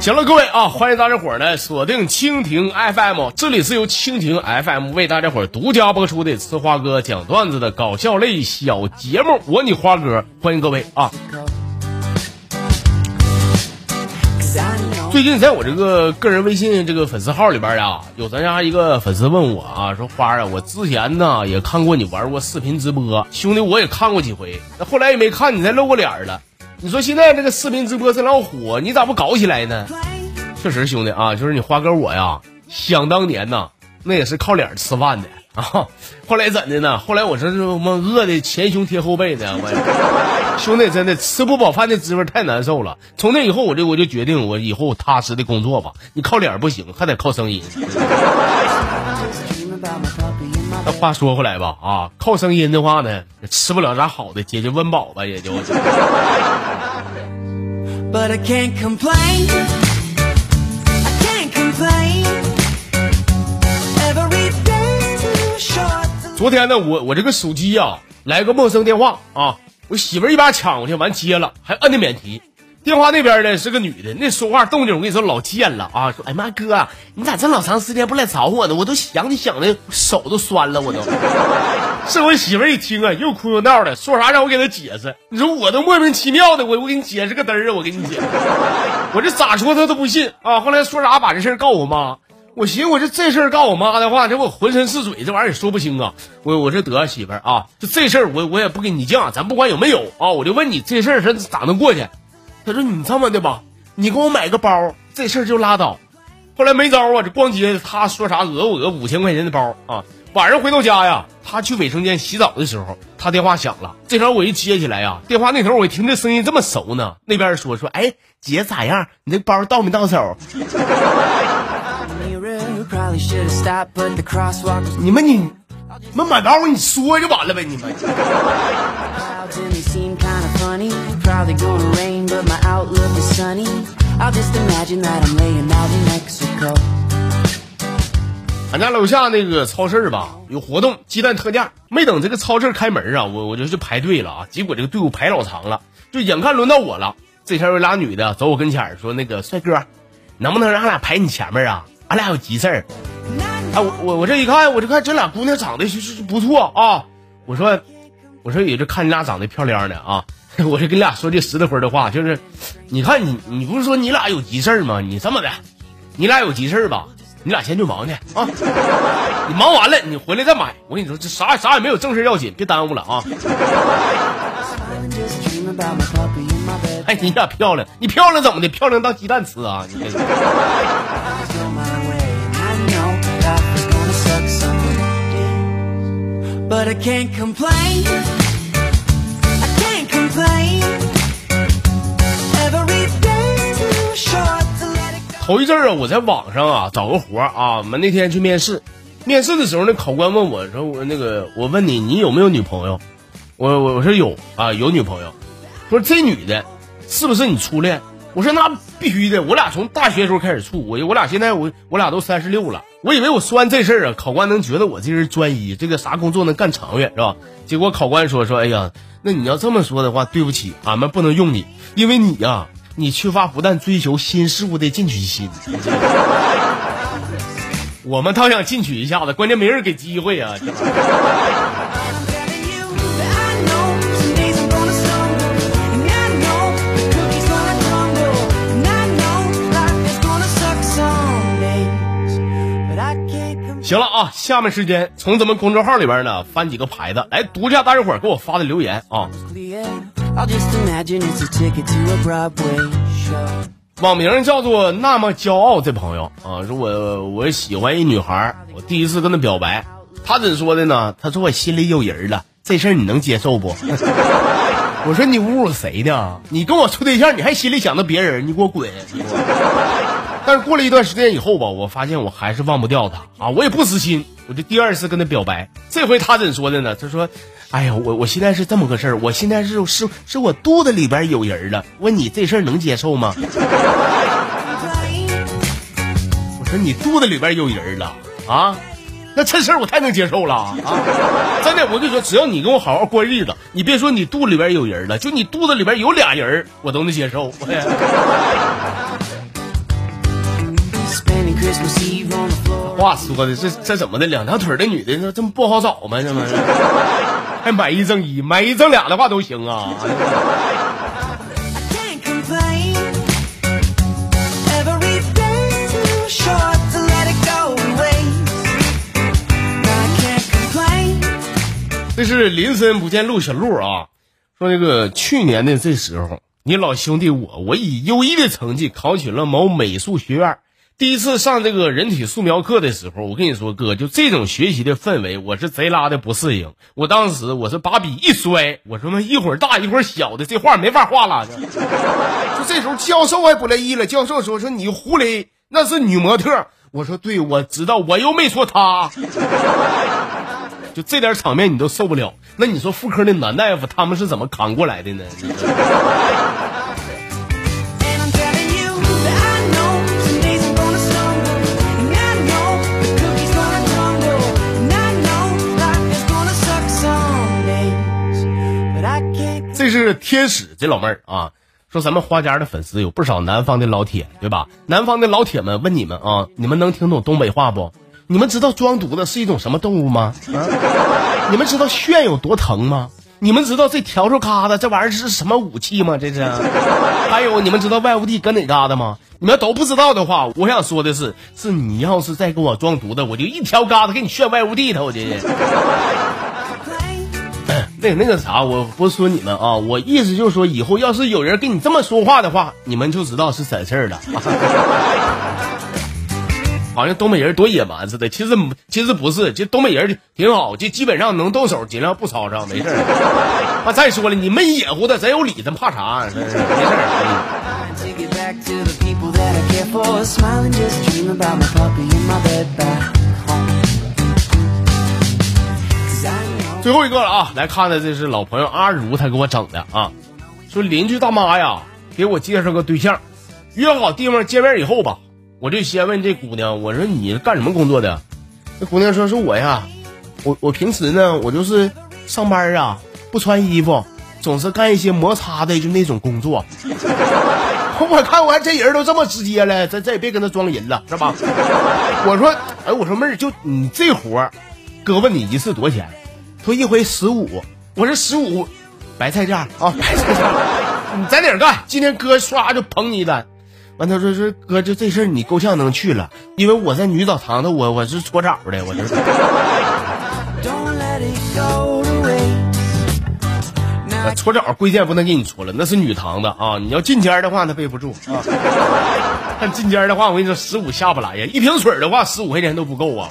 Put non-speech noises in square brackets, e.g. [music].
行了，各位啊，欢迎大家伙儿呢锁定蜻蜓 FM，这里是由蜻蜓 FM 为大家伙儿独家播出的呲花哥讲段子的搞笑类小节目，我你花哥，欢迎各位啊！最近在我这个个人微信这个粉丝号里边呀，有咱家一个粉丝问我啊，说花儿啊，我之前呢也看过你玩过视频直播，兄弟我也看过几回，那后来也没看你再露过脸了。你说现在这个视频直播这老火，你咋不搞起来呢？确实，兄弟啊，就是你花哥我呀，想当年呐，那也是靠脸吃饭的啊。后来怎的呢？后来我说这我们饿的前胸贴后背的，我兄弟真的吃不饱饭的滋味太难受了。从那以后，我就我就决定，我以后踏实的工作吧。你靠脸不行，还得靠声音。那话说回来吧，啊，靠声音的话呢，吃不了啥好的，解决温饱吧，也就。But I can't complain. I can't complain. 昨天呢，我我这个手机呀、来个陌生电话啊，我媳妇一把抢过去，完接了，还摁的免提。电话那边呢是个女的，那说话动静我跟你说老贱了啊！说哎妈哥，你咋这老长时间不来找我呢？我都想你想的手都酸了，我都。这我媳妇一听啊，又哭又闹的，说啥让我给她解释。你说我都莫名其妙的，我我给你解释个嘚儿啊！我给你解释，我这咋说她都不信啊！后来说啥把这事儿告我妈，我寻思我这这事儿告我妈的话，这我浑身是嘴，这玩意儿也说不清啊。我我这得媳妇儿啊，就这事儿我我也不跟你犟，咱不管有没有啊，我就问你这事儿是咋能过去？他说你这么的吧，你给我买个包，这事儿就拉倒。后来没招啊，这逛街他说啥讹我讹五千块钱的包啊。晚上回到家呀，他去卫生间洗澡的时候，他电话响了。这时候我一接起来呀，电话那头我一听这声音这么熟呢，那边说说，哎，姐咋样？你这包到没到手？[laughs] 你们你，们满刀你说就完了呗，你们。俺家楼下那个超市吧有活动，鸡蛋特价。没等这个超市开门啊，我我就去排队了啊。结果这个队伍排老长了，就眼看轮到我了，这前有俩女的走我跟前说：“那个帅哥，能不能让俺俩排你前面啊？”俺俩有急事儿。”哎，我我我这一看，我这看这俩姑娘长得是是不错啊。我说，我说也就看你俩长得漂亮的啊。[laughs] 我就跟你俩说句实在话的话，就是，你看你你不是说你俩有急事儿吗？你这么的，你俩有急事儿吧？你俩先去忙去啊！[laughs] 你忙完了，你回来再买。我跟你说，这啥啥也没有，正事要紧，别耽误了啊. [laughs] 哎，你俩漂亮，你漂亮怎么的？漂亮当鸡蛋吃啊！你这 But I can't complain. I can't complain. Every day's too short to let it go. 头一阵儿啊，我在网上啊找个活儿啊，我们那天去面试，面试的时候那，考官问我说：“我那个，我问你，你有没有女朋友？”我我我说有啊，有女朋友。说这女的是不是你初恋？我说那必须的，我俩从大学时候开始处，我我俩现在我我俩都三十六了，我以为我说完这事儿啊，考官能觉得我这人专一，这个啥工作能干长远是吧？结果考官说说，哎呀，那你要这么说的话，对不起，俺们不能用你，因为你呀、你缺乏不但追求新事物的进取心。[laughs] 我们倒想进取一下子，关键没人给机会啊！行了啊，下面时间从咱们公众号里边呢翻几个牌子，来读一下大家伙给我发的留言啊。网名叫做那么骄傲这朋友啊，说我我喜欢一女孩，我第一次跟她表白，她怎说的呢？她说我心里有人了，这事儿你能接受不？[laughs] 我说你侮辱谁呢？你跟我处对象，你还心里想着别人，你给我滚！但是过了一段时间以后吧，我发现我还是忘不掉他啊，我也不死心，我就第二次跟他表白。这回他怎说的呢？他说：“哎呀，我我现在是这么个事儿，我现在是是是我肚子里边有人了，问你这事儿能接受吗？” [laughs] 我说你肚子里边有人了，啊？那这事儿我太能接受了啊！真的，我跟你说，只要你跟我好好过日子，你别说你肚里边有人了，就你肚子里边有俩人，我都能接受。[laughs] 话说的，这这怎么的？两条腿的女的，这这么不好找吗？这玩意儿还买一赠一，买一赠俩的话都行啊。这是林森不见路小路啊，说那个去年的这时候，你老兄弟我，我以优异的成绩考取了某美术学院。第一次上这个人体素描课的时候，我跟你说哥，就这种学习的氛围，我是贼拉的不适应。我当时我是把笔一摔，我说妈一会儿大一会儿小的，这画没法画了。就这时候教授还不乐意了，教授说说你狐狸那是女模特，我说对，我知道，我又没说她。[laughs] 就这点场面你都受不了，那你说妇科的男大夫他们是怎么扛过来的呢？是天使这老妹儿啊，说咱们花家的粉丝有不少南方的老铁，对吧？南方的老铁们问你们啊，你们能听懂东北话不？你们知道装犊子是一种什么动物吗？你们知道炫有多疼吗？你们知道这笤帚疙瘩这玩意儿是什么武器吗？这是？还有你们知道外屋地搁哪嘎达吗？你们都不知道的话，我想说的是，是你要是再给我装犊子，我就一条疙瘩给你炫外屋地头去。那那个啥，我不是说你们啊，我意思就是说，以后要是有人跟你这么说话的话，你们就知道是怎事儿了。[laughs] 好像东北人多野蛮似的，其实其实不是，这东北人挺好，就基本上能动手，尽量不吵吵，没事儿。[laughs] 啊，再说了，你闷野乎的，咱有理，咱怕啥？没事儿。最后一个了啊，来看的这是老朋友阿如他给我整的啊，说邻居大妈呀，给我介绍个对象，约好地方见面以后吧，我就先问这姑娘，我说你干什么工作的？这姑娘说是我呀，我我平时呢，我就是上班啊，不穿衣服，总是干一些摩擦的就那种工作。[laughs] 我看我这人都这么直接了，咱咱也别跟他装人了，是吧？我说，哎，我说妹儿，就你这活儿，哥问你一次多少钱？说一回十五，我说十五，白菜价啊，白菜价，你在哪儿干？今天哥唰就捧你一单。完，他说说哥，就这事儿你够呛能去了，因为我在女澡堂子，我我是搓澡的，我搓澡贵贱不能给你搓了，那是女堂子啊！你要进间儿的话，那背不住啊。[laughs] 但进间儿的话，我跟你说，十五下不来呀。一瓶水的话，十五块钱都不够啊。